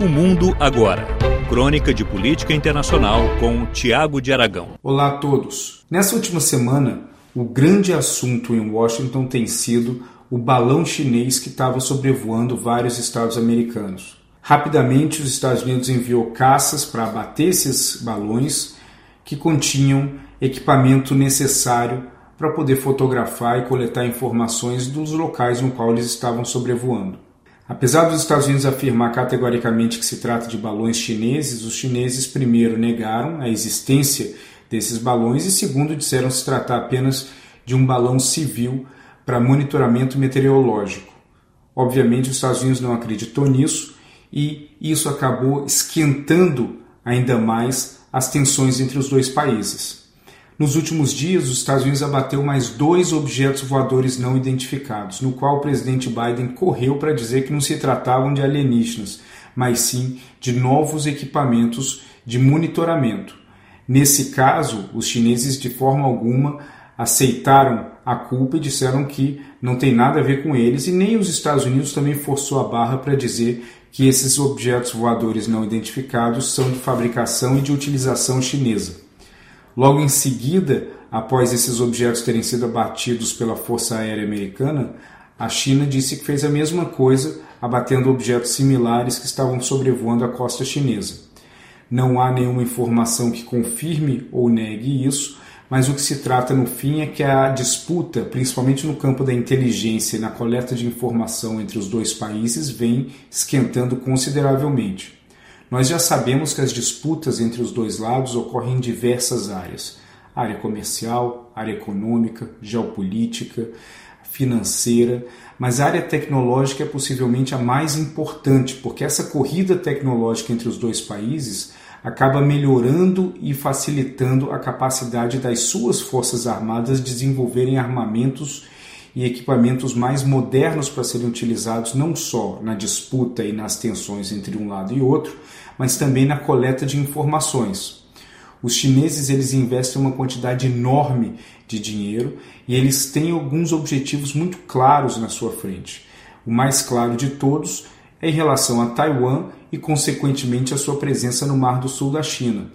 O Mundo Agora. Crônica de Política Internacional com Tiago de Aragão. Olá a todos. Nessa última semana, o grande assunto em Washington tem sido o balão chinês que estava sobrevoando vários estados americanos. Rapidamente, os Estados Unidos enviou caças para abater esses balões que continham equipamento necessário para poder fotografar e coletar informações dos locais no qual eles estavam sobrevoando. Apesar dos Estados Unidos afirmar categoricamente que se trata de balões chineses, os chineses primeiro negaram a existência desses balões e segundo disseram se tratar apenas de um balão civil para monitoramento meteorológico. Obviamente os Estados Unidos não acreditou nisso e isso acabou esquentando ainda mais as tensões entre os dois países. Nos últimos dias, os Estados Unidos abateu mais dois objetos voadores não identificados, no qual o presidente Biden correu para dizer que não se tratavam de alienígenas, mas sim de novos equipamentos de monitoramento. Nesse caso, os chineses de forma alguma aceitaram a culpa e disseram que não tem nada a ver com eles, e nem os Estados Unidos também forçou a barra para dizer que esses objetos voadores não identificados são de fabricação e de utilização chinesa. Logo em seguida, após esses objetos terem sido abatidos pela Força Aérea Americana, a China disse que fez a mesma coisa, abatendo objetos similares que estavam sobrevoando a costa chinesa. Não há nenhuma informação que confirme ou negue isso, mas o que se trata no fim é que a disputa, principalmente no campo da inteligência e na coleta de informação entre os dois países, vem esquentando consideravelmente. Nós já sabemos que as disputas entre os dois lados ocorrem em diversas áreas: área comercial, área econômica, geopolítica, financeira, mas a área tecnológica é possivelmente a mais importante, porque essa corrida tecnológica entre os dois países acaba melhorando e facilitando a capacidade das suas forças armadas desenvolverem armamentos e equipamentos mais modernos para serem utilizados não só na disputa e nas tensões entre um lado e outro, mas também na coleta de informações. Os chineses eles investem uma quantidade enorme de dinheiro e eles têm alguns objetivos muito claros na sua frente. O mais claro de todos é em relação a Taiwan e, consequentemente, a sua presença no Mar do Sul da China.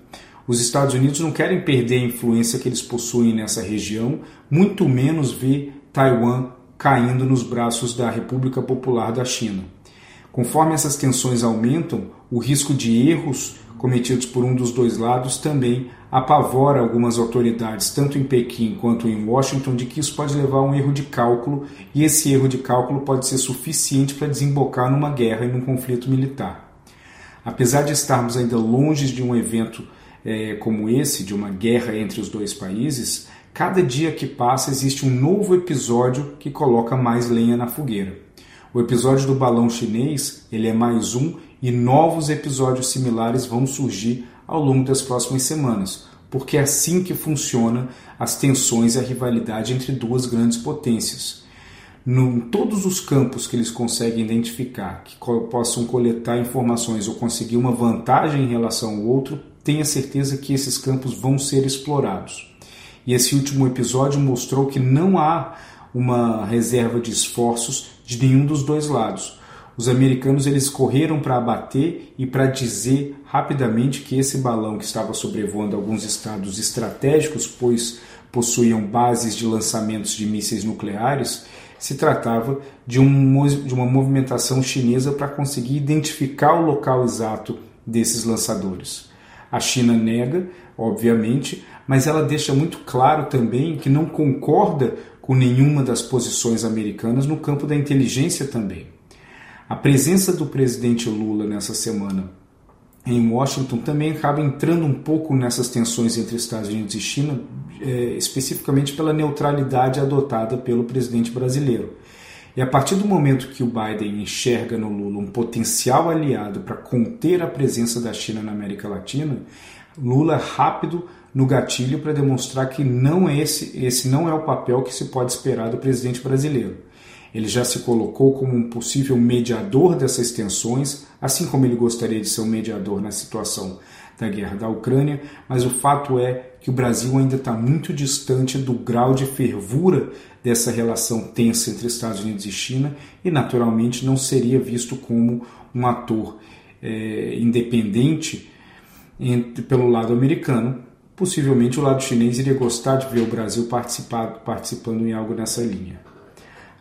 Os Estados Unidos não querem perder a influência que eles possuem nessa região, muito menos ver Taiwan caindo nos braços da República Popular da China. Conforme essas tensões aumentam, o risco de erros cometidos por um dos dois lados também apavora algumas autoridades, tanto em Pequim quanto em Washington, de que isso pode levar a um erro de cálculo e esse erro de cálculo pode ser suficiente para desembocar numa guerra e num conflito militar. Apesar de estarmos ainda longe de um evento é, como esse, de uma guerra entre os dois países, cada dia que passa existe um novo episódio que coloca mais lenha na fogueira. O episódio do balão chinês ele é mais um e novos episódios similares vão surgir ao longo das próximas semanas, porque é assim que funciona as tensões e a rivalidade entre duas grandes potências. Em todos os campos que eles conseguem identificar, que possam coletar informações ou conseguir uma vantagem em relação ao outro, tenha certeza que esses campos vão ser explorados. E esse último episódio mostrou que não há uma reserva de esforços de nenhum dos dois lados. Os americanos eles correram para abater e para dizer rapidamente que esse balão que estava sobrevoando alguns estados estratégicos, pois possuíam bases de lançamentos de mísseis nucleares, se tratava de, um, de uma movimentação chinesa para conseguir identificar o local exato desses lançadores. A China nega, obviamente, mas ela deixa muito claro também que não concorda com nenhuma das posições americanas no campo da inteligência também. A presença do presidente Lula nessa semana em Washington também acaba entrando um pouco nessas tensões entre Estados Unidos e China, é, especificamente pela neutralidade adotada pelo presidente brasileiro. E a partir do momento que o Biden enxerga no Lula um potencial aliado para conter a presença da China na América Latina, Lula rápido no gatilho para demonstrar que não é esse, esse não é o papel que se pode esperar do presidente brasileiro. Ele já se colocou como um possível mediador dessas tensões, assim como ele gostaria de ser um mediador na situação da guerra da Ucrânia, mas o fato é que o Brasil ainda está muito distante do grau de fervura dessa relação tensa entre Estados Unidos e China e, naturalmente, não seria visto como um ator é, independente entre, pelo lado americano, possivelmente o lado chinês iria gostar de ver o Brasil participando em algo nessa linha.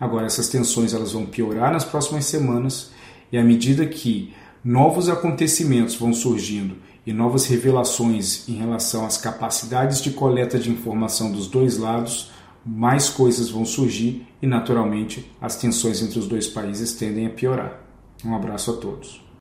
Agora, essas tensões elas vão piorar nas próximas semanas e à medida que novos acontecimentos vão surgindo e novas revelações em relação às capacidades de coleta de informação dos dois lados, mais coisas vão surgir e, naturalmente, as tensões entre os dois países tendem a piorar. Um abraço a todos.